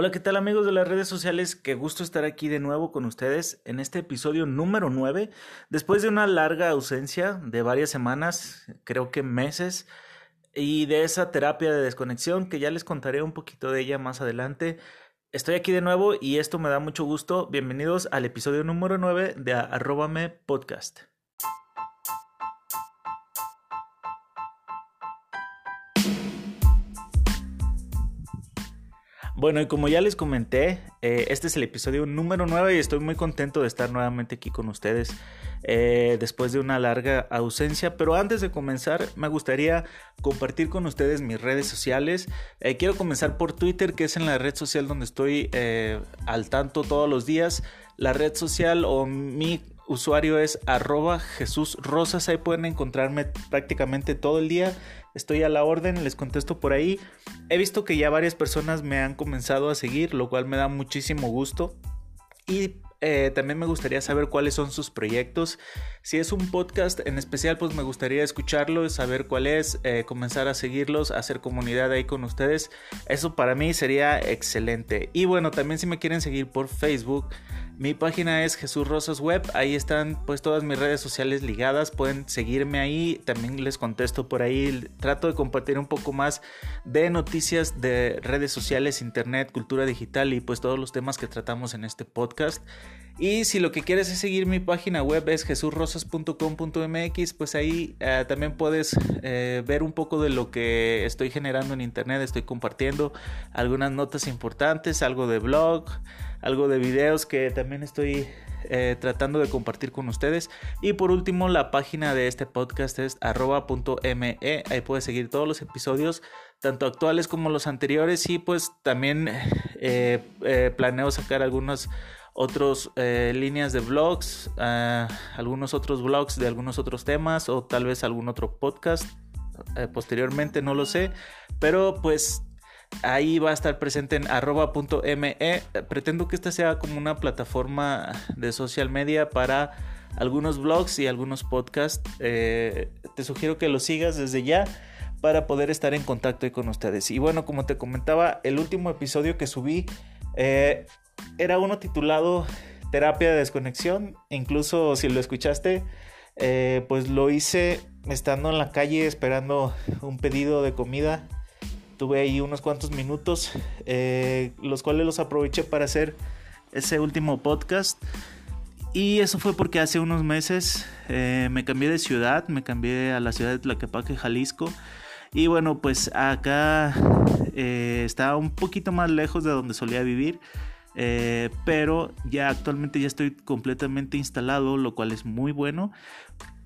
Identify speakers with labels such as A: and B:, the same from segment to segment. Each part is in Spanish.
A: Hola, ¿qué tal amigos de las redes sociales? Qué gusto estar aquí de nuevo con ustedes en este episodio número 9. Después de una larga ausencia de varias semanas, creo que meses, y de esa terapia de desconexión que ya les contaré un poquito de ella más adelante. Estoy aquí de nuevo y esto me da mucho gusto. Bienvenidos al episodio número 9 de Arrobame Podcast. Bueno, y como ya les comenté, eh, este es el episodio número 9 y estoy muy contento de estar nuevamente aquí con ustedes eh, después de una larga ausencia. Pero antes de comenzar, me gustaría compartir con ustedes mis redes sociales. Eh, quiero comenzar por Twitter, que es en la red social donde estoy al tanto todos los días. La red social o mi usuario es arroba Jesús Rosas. Ahí pueden encontrarme prácticamente todo el día. Estoy a la orden, les contesto por ahí. He visto que ya varias personas me han comenzado a seguir, lo cual me da muchísimo gusto. Y eh, también me gustaría saber cuáles son sus proyectos. Si es un podcast en especial, pues me gustaría escucharlo, saber cuál es, eh, comenzar a seguirlos, hacer comunidad ahí con ustedes. Eso para mí sería excelente. Y bueno, también si me quieren seguir por Facebook, mi página es Jesús Rosas Web, ahí están pues todas mis redes sociales ligadas, pueden seguirme ahí, también les contesto por ahí, trato de compartir un poco más de noticias de redes sociales, internet, cultura digital y pues todos los temas que tratamos en este podcast. Y si lo que quieres es seguir mi página web es jesurrosas.com.mx, pues ahí eh, también puedes eh, ver un poco de lo que estoy generando en internet, estoy compartiendo algunas notas importantes, algo de blog, algo de videos que también estoy eh, tratando de compartir con ustedes. Y por último, la página de este podcast es arroba.me. Ahí puedes seguir todos los episodios, tanto actuales como los anteriores. Y pues también planeo sacar algunos otros eh, líneas de blogs, eh, algunos otros blogs de algunos otros temas o tal vez algún otro podcast eh, posteriormente, no lo sé, pero pues ahí va a estar presente en arroba.me. Pretendo que esta sea como una plataforma de social media para algunos blogs y algunos podcasts. te sugiero que lo sigas desde ya para poder estar en contacto con ustedes. Y bueno, como te comentaba, el último episodio que subí era uno titulado Terapia de Desconexión. Incluso si lo escuchaste, eh, pues lo hice estando en la calle esperando un pedido de comida. Tuve ahí unos cuantos minutos, eh, los cuales los aproveché para hacer ese último podcast. Y eso fue porque hace unos meses eh, me cambié de ciudad, me cambié a la ciudad de Tlaquepaque, Jalisco. Y bueno, pues acá estaba un poquito más lejos de donde solía vivir. Eh, pero ya actualmente ya estoy completamente instalado, lo cual es muy bueno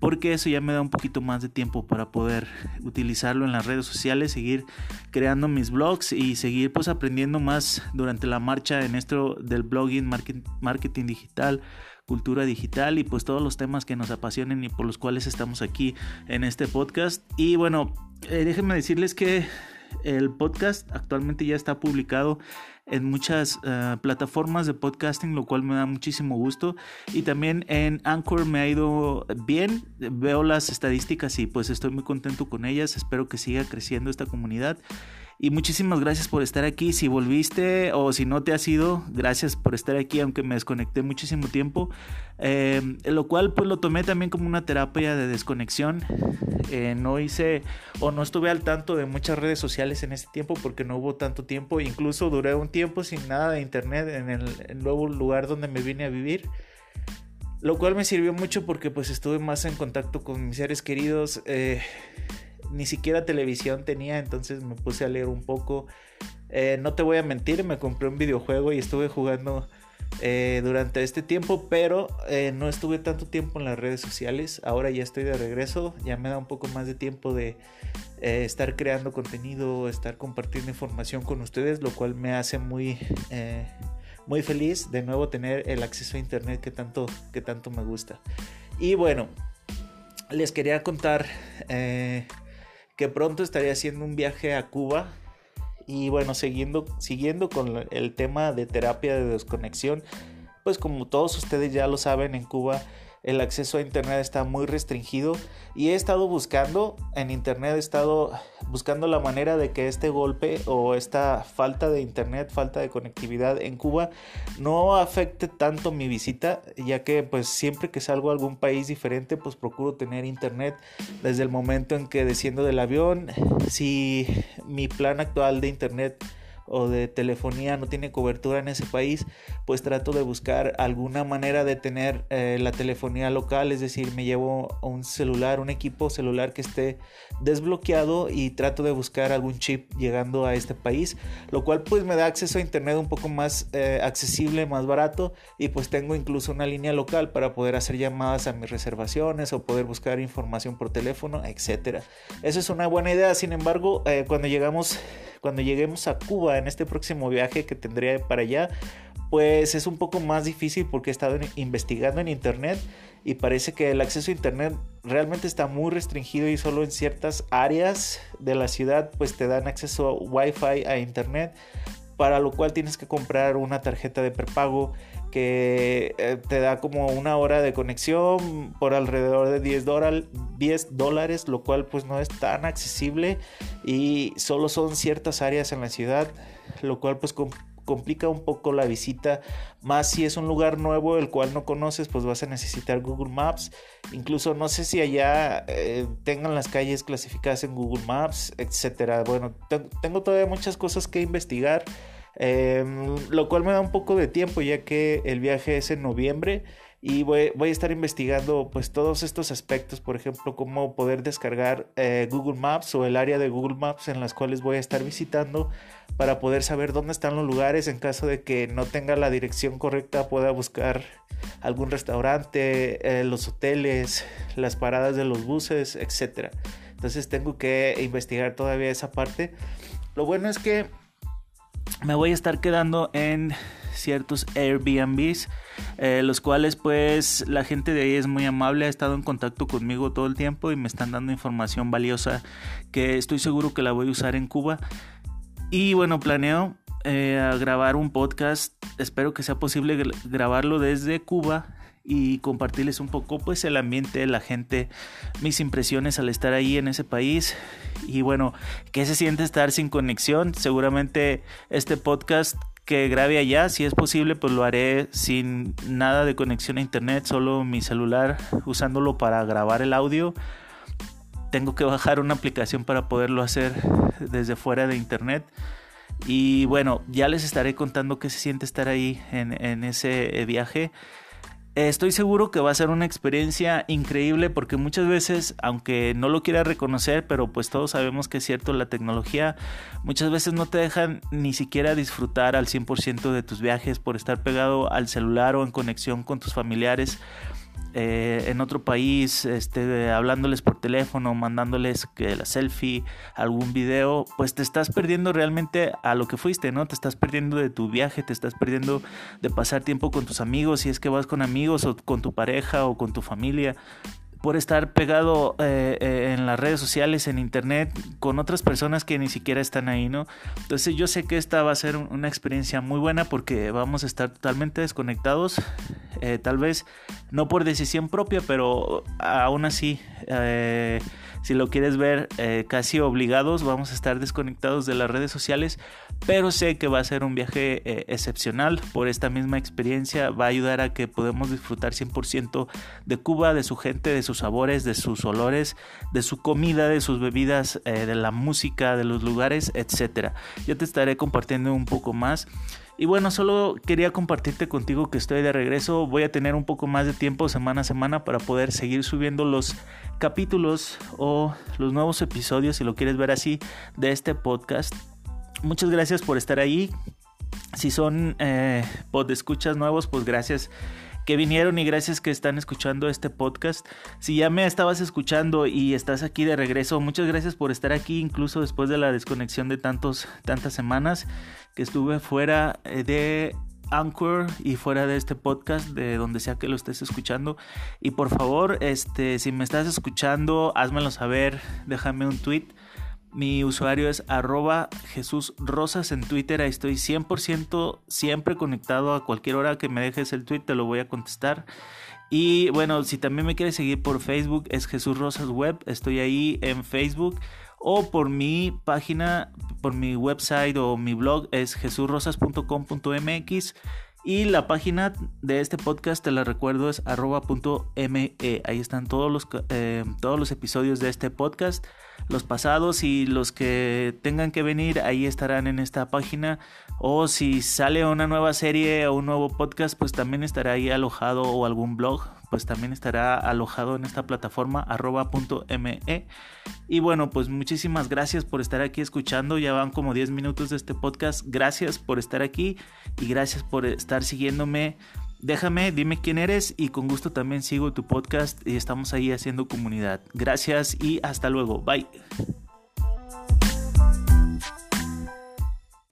A: porque eso ya me da un poquito más de tiempo para poder utilizarlo en las redes sociales, seguir creando mis blogs y seguir pues aprendiendo más durante la marcha en esto del blogging, marketing digital, cultura digital y pues todos los temas que nos apasionen y por los cuales estamos aquí en este podcast. Y bueno, eh, déjenme decirles que el podcast actualmente ya está publicado en muchas eh, plataformas de podcasting, lo cual me da muchísimo gusto. Y también en Anchor me ha ido bien. Veo las estadísticas y pues estoy muy contento con ellas. Espero que siga creciendo esta comunidad. Y muchísimas gracias por estar aquí. Si volviste o si no te has ido, gracias por estar aquí, aunque me desconecté muchísimo tiempo. Eh, lo cual pues lo tomé también como una terapia de desconexión. Eh, no hice o no estuve al tanto de muchas redes sociales en este tiempo porque no hubo tanto tiempo. Incluso duré un tiempo sin nada de internet en el, nuevo lugar donde me vine a vivir lo cual me sirvió mucho porque pues estuve más en contacto con mis seres queridos eh, ni siquiera televisión tenía, entonces me puse a leer un poco. Eh, no te voy a mentir, me compré un videojuego y estuve jugando eh, durante este tiempo, pero eh, no estuve tanto tiempo en las redes sociales. Ahora ya estoy de regreso, ya me da un poco más de tiempo de estar creando contenido, estar compartiendo información con ustedes, lo cual me hace muy, muy feliz de nuevo tener el acceso a internet que tanto, que tanto me gusta. Y bueno, les quería contar que pronto estaría haciendo un viaje a Cuba. Y bueno, siguiendo, siguiendo con el tema de terapia de desconexión, pues como todos ustedes ya lo saben, en Cuba el acceso a internet está muy restringido y he estado buscando en internet, he estado buscando la manera de que este golpe o esta falta de internet, falta de conectividad en Cuba no afecte tanto mi visita, ya que pues siempre que salgo a algún país diferente pues procuro tener internet desde el momento en que desciendo del avión, si mi plan actual de internet o de telefonía no tiene cobertura en ese país, pues trato de buscar alguna manera de tener eh, la telefonía local, es decir, me llevo un celular, un equipo celular que esté desbloqueado y trato de buscar algún chip llegando a este país, lo cual pues me da acceso a internet un poco más eh, accesible, más barato y pues tengo incluso una línea local para poder hacer llamadas a mis reservaciones o poder buscar información por teléfono, etcétera. Eso es una buena idea, sin embargo, eh, cuando llegamos cuando lleguemos a Cuba en este próximo viaje que tendría para allá, pues es un poco más difícil porque he estado investigando en internet y parece que el acceso a internet realmente está muy restringido y solo en ciertas áreas de la ciudad pues te dan acceso a wifi a internet para lo cual tienes que comprar una tarjeta de prepago que eh, te da como una hora de conexión por alrededor de 10, 10 dólares, lo cual pues no es tan accesible y solo son ciertas áreas en la ciudad, lo cual pues complica un poco la visita, más si es un lugar nuevo el cual no conoces, pues vas a necesitar Google Maps, incluso no sé si allá eh, tengan las calles clasificadas en Google Maps, etcétera. Bueno, tengo todavía muchas cosas que investigar. Em, lo cual me da un poco de tiempo ya que el viaje es en noviembre y voy, a estar investigando pues todos estos aspectos, por ejemplo, cómo poder descargar eh, Google Maps o el área de Google Maps en las cuales voy a estar visitando para poder saber dónde están los lugares en caso de que no tenga la dirección correcta, pueda buscar algún restaurante, eh, los hoteles, las paradas de los buses, etc. Entonces tengo que investigar todavía esa parte. Lo bueno es que me voy a estar quedando en ciertos Airbnbs, eh, los cuales pues la gente de ahí es muy amable, ha estado en contacto conmigo todo el tiempo y me están dando información valiosa que estoy seguro que la voy a usar en Cuba. Y bueno, planeo eh, grabar un podcast, espero que sea posible grabarlo desde Cuba y compartirles un poco pues el ambiente, la gente, mis impresiones al estar ahí en ese país y bueno, ¿qué se siente estar sin conexión? Seguramente este podcast que grabe allá, si es posible, pues lo haré sin nada de conexión a internet, solo mi celular usándolo para grabar el audio. Tengo que bajar una aplicación para poderlo hacer desde fuera de internet. Y bueno, ya les estaré contando qué se siente estar ahí en, en ese viaje. Estoy seguro que va a ser una experiencia increíble porque muchas veces, aunque no lo quiera reconocer, pero pues todos sabemos que es cierto, la tecnología muchas veces no te dejan ni siquiera disfrutar al 100% de tus viajes por estar pegado al celular o en conexión con tus familiares. Eh, en otro país, este, hablándoles por teléfono, mandándoles que la selfie, algún video, pues te estás perdiendo realmente a lo que fuiste, ¿no? Te estás perdiendo de tu viaje, te estás perdiendo de pasar tiempo con tus amigos, si es que vas con amigos o con tu pareja o con tu familia por estar pegado eh, eh, en las redes sociales, en internet, con otras personas que ni siquiera están ahí, ¿no? Entonces yo sé que esta va a ser una experiencia muy buena porque vamos a estar totalmente desconectados, eh, tal vez no por decisión propia, pero aún así si lo quieres ver eh, casi obligados, vamos a estar desconectados de las redes sociales, pero sé que va a ser un viaje eh, excepcional por esta misma experiencia, va a ayudar a que podamos disfrutar 100% de Cuba, de su gente, de sus sabores, de sus olores, de su comida, de sus bebidas, eh, de la música, de los lugares, etc. Yo te estaré compartiendo un poco más. Y bueno, solo quería compartirte contigo que estoy de regreso. Voy a tener un poco más de tiempo semana a semana para poder seguir subiendo los capítulos o los nuevos episodios, si lo quieres ver así, de este podcast. Muchas gracias por estar ahí. Si son eh, escuchas nuevos, pues gracias que vinieron y gracias que están escuchando este podcast. Si ya me estabas escuchando y estás aquí de regreso, muchas gracias por estar aquí, incluso después de la desconexión de tantos, tantas semanas que estuve fuera eh, de Anchor y fuera de este podcast, de donde sea que lo estés escuchando. Y por favor, este, si me estás escuchando, házmelo saber, déjame un tweet mi usuario es arroba Jesús Rosas en Twitter. Ahí estoy 100% siempre conectado a cualquier hora que me dejes el tweet, te lo voy a contestar. Y bueno, si también me quieres seguir por Facebook, es Jesús Rosas Web. Estoy ahí en Facebook. O por mi página, por mi website o mi blog es jesurrosas.com.mx. Y la página de este podcast, te la recuerdo, es arroba.me. Ahí están todos los, eh, todos los episodios de este podcast. Los pasados y los que tengan que venir, ahí estarán en esta página. O si sale una nueva serie o un nuevo podcast, pues también estará ahí alojado o algún blog, pues también estará alojado en esta plataforma arroba.me. Y bueno, pues muchísimas gracias por estar aquí escuchando. Ya van como 10 minutos de este podcast. Gracias por estar aquí y gracias por estar siguiéndome. Déjame, dime quién eres y con gusto también sigo tu podcast y estamos ahí haciendo comunidad. Gracias y hasta luego. Bye.